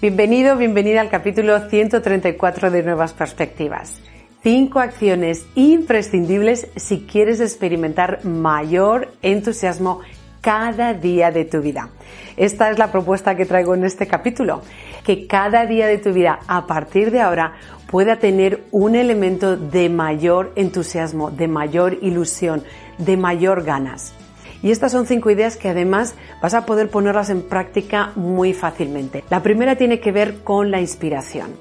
Bienvenido, bienvenida al capítulo 134 de Nuevas Perspectivas. Cinco acciones imprescindibles si quieres experimentar mayor entusiasmo cada día de tu vida. Esta es la propuesta que traigo en este capítulo, que cada día de tu vida a partir de ahora pueda tener un elemento de mayor entusiasmo, de mayor ilusión, de mayor ganas. Y estas son cinco ideas que además vas a poder ponerlas en práctica muy fácilmente. La primera tiene que ver con la inspiración.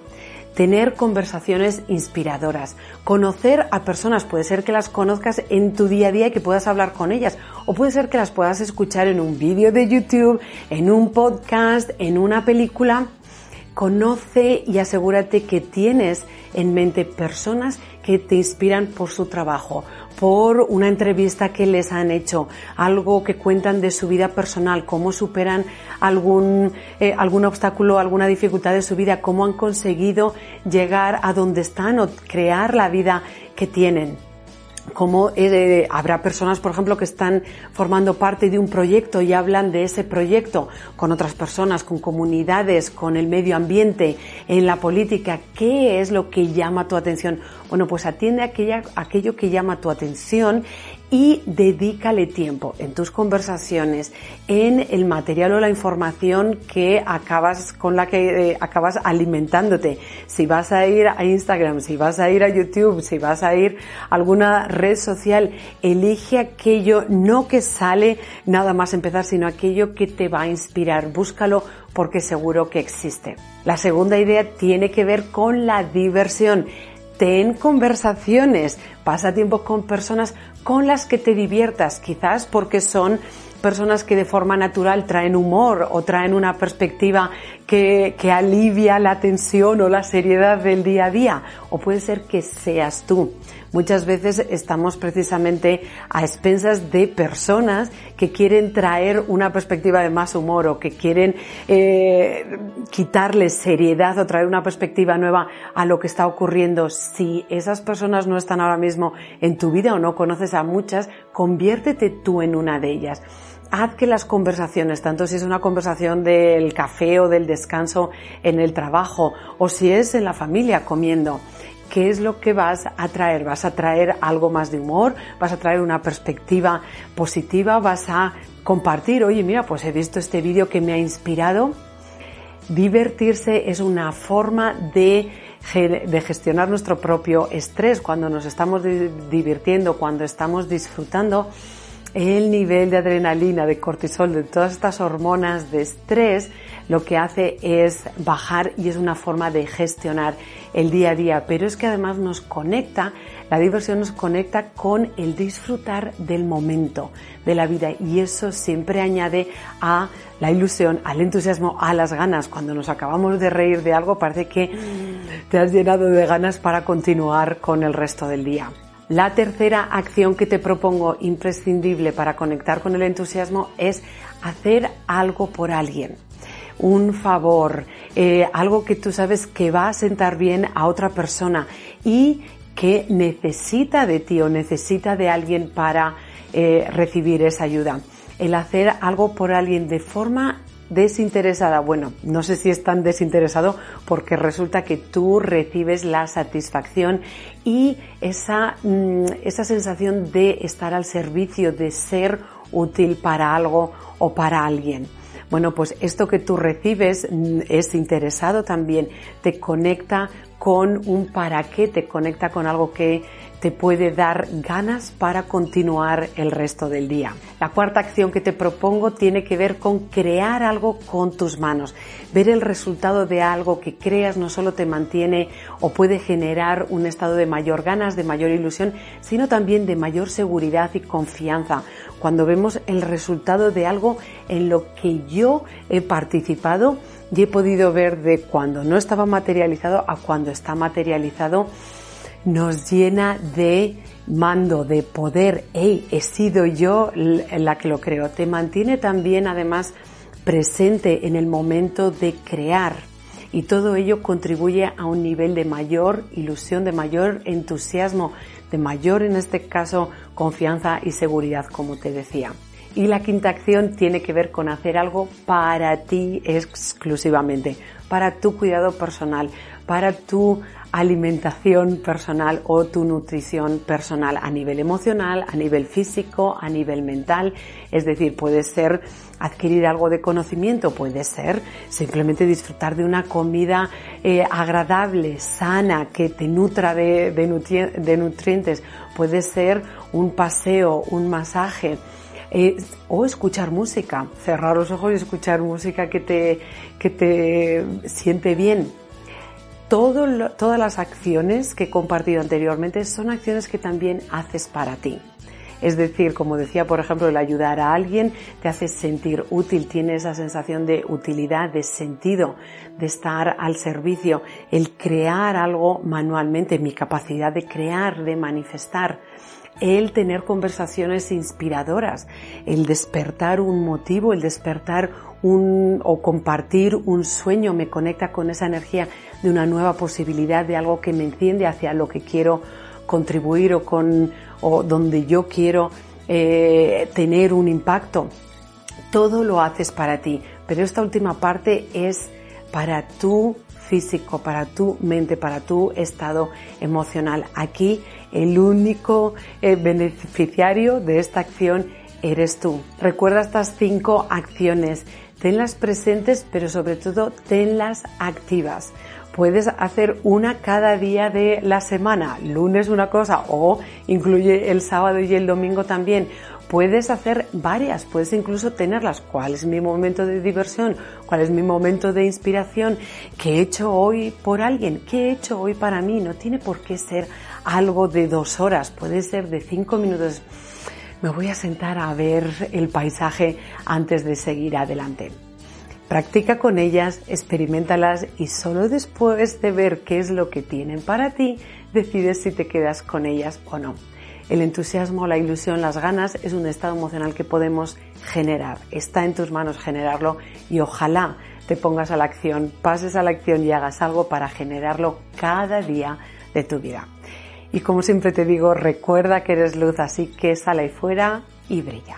Tener conversaciones inspiradoras, conocer a personas, puede ser que las conozcas en tu día a día y que puedas hablar con ellas, o puede ser que las puedas escuchar en un vídeo de YouTube, en un podcast, en una película. Conoce y asegúrate que tienes en mente personas que te inspiran por su trabajo, por una entrevista que les han hecho, algo que cuentan de su vida personal, cómo superan algún, eh, algún obstáculo, alguna dificultad de su vida, cómo han conseguido llegar a donde están o crear la vida que tienen como eh, habrá personas, por ejemplo, que están formando parte de un proyecto y hablan de ese proyecto con otras personas, con comunidades, con el medio ambiente, en la política. ¿Qué es lo que llama tu atención? Bueno, pues atiende aquella, aquello que llama tu atención y dedícale tiempo en tus conversaciones, en el material o la información que acabas con la que eh, acabas alimentándote. Si vas a ir a Instagram, si vas a ir a YouTube, si vas a ir a alguna red social, elige aquello no que sale nada más empezar, sino aquello que te va a inspirar. Búscalo porque seguro que existe. La segunda idea tiene que ver con la diversión ten conversaciones, pasa tiempo con personas con las que te diviertas, quizás porque son personas que de forma natural traen humor o traen una perspectiva que, que, alivia la tensión o la seriedad del día a día. O puede ser que seas tú. Muchas veces estamos precisamente a expensas de personas que quieren traer una perspectiva de más humor o que quieren eh, quitarle seriedad o traer una perspectiva nueva a lo que está ocurriendo. Si esas personas no están ahora mismo en tu vida o no conoces a muchas, conviértete tú en una de ellas haz que las conversaciones, tanto si es una conversación del café o del descanso en el trabajo o si es en la familia comiendo, ¿qué es lo que vas a traer? ¿Vas a traer algo más de humor? ¿Vas a traer una perspectiva positiva? ¿Vas a compartir? Oye, mira, pues he visto este vídeo que me ha inspirado. Divertirse es una forma de, de gestionar nuestro propio estrés cuando nos estamos divirtiendo, cuando estamos disfrutando el nivel de adrenalina, de cortisol, de todas estas hormonas de estrés, lo que hace es bajar y es una forma de gestionar el día a día. Pero es que además nos conecta, la diversión nos conecta con el disfrutar del momento de la vida y eso siempre añade a la ilusión, al entusiasmo, a las ganas. Cuando nos acabamos de reír de algo parece que te has llenado de ganas para continuar con el resto del día. La tercera acción que te propongo imprescindible para conectar con el entusiasmo es hacer algo por alguien. Un favor, eh, algo que tú sabes que va a sentar bien a otra persona y que necesita de ti o necesita de alguien para eh, recibir esa ayuda. El hacer algo por alguien de forma desinteresada. Bueno, no sé si es tan desinteresado porque resulta que tú recibes la satisfacción y esa, mm, esa sensación de estar al servicio, de ser útil para algo o para alguien. Bueno, pues esto que tú recibes mm, es interesado también, te conecta con un para qué, te conecta con algo que, te puede dar ganas para continuar el resto del día. La cuarta acción que te propongo tiene que ver con crear algo con tus manos. Ver el resultado de algo que creas no solo te mantiene o puede generar un estado de mayor ganas, de mayor ilusión, sino también de mayor seguridad y confianza. Cuando vemos el resultado de algo en lo que yo he participado y he podido ver de cuando no estaba materializado a cuando está materializado, nos llena de mando, de poder. Hey, he sido yo la que lo creo. Te mantiene también, además, presente en el momento de crear. Y todo ello contribuye a un nivel de mayor ilusión, de mayor entusiasmo, de mayor, en este caso, confianza y seguridad, como te decía. Y la quinta acción tiene que ver con hacer algo para ti exclusivamente, para tu cuidado personal, para tu alimentación personal o tu nutrición personal a nivel emocional, a nivel físico, a nivel mental. Es decir, puede ser adquirir algo de conocimiento, puede ser simplemente disfrutar de una comida eh, agradable, sana, que te nutra de, de, nutrientes, puede ser un paseo, un masaje. Eh, o escuchar música, cerrar los ojos y escuchar música que te, que te siente bien, todas las acciones que he compartido anteriormente son acciones que también haces para ti. Es decir, como decía, por ejemplo, el ayudar a alguien te hace sentir útil, tiene esa sensación de utilidad, de sentido, de estar al servicio. El crear algo manualmente, mi capacidad de crear, de manifestar, el tener conversaciones inspiradoras, el despertar un motivo, el despertar un, o compartir un sueño me conecta con esa energía de una nueva posibilidad, de algo que me enciende hacia lo que quiero contribuir o con, o donde yo quiero eh, tener un impacto. Todo lo haces para ti, pero esta última parte es para tu físico, para tu mente, para tu estado emocional. Aquí el único eh, beneficiario de esta acción eres tú. Recuerda estas cinco acciones tenlas presentes, pero sobre todo tenlas activas. Puedes hacer una cada día de la semana, lunes una cosa o incluye el sábado y el domingo también. Puedes hacer varias, puedes incluso tenerlas. ¿Cuál es mi momento de diversión? ¿Cuál es mi momento de inspiración? ¿Qué he hecho hoy por alguien? ¿Qué he hecho hoy para mí? No tiene por qué ser algo de dos horas, puede ser de cinco minutos me voy a sentar a ver el paisaje antes de seguir adelante. Practica con ellas, experimentalas y solo después de ver qué es lo que tienen para ti, decides si te quedas con ellas o no. El entusiasmo, la ilusión, las ganas es un estado emocional que podemos generar. Está en tus manos generarlo y ojalá te pongas a la acción, pases a la acción y hagas algo para generarlo cada día de tu vida. Y como siempre te digo, recuerda que eres luz, así que sale ahí fuera y brilla.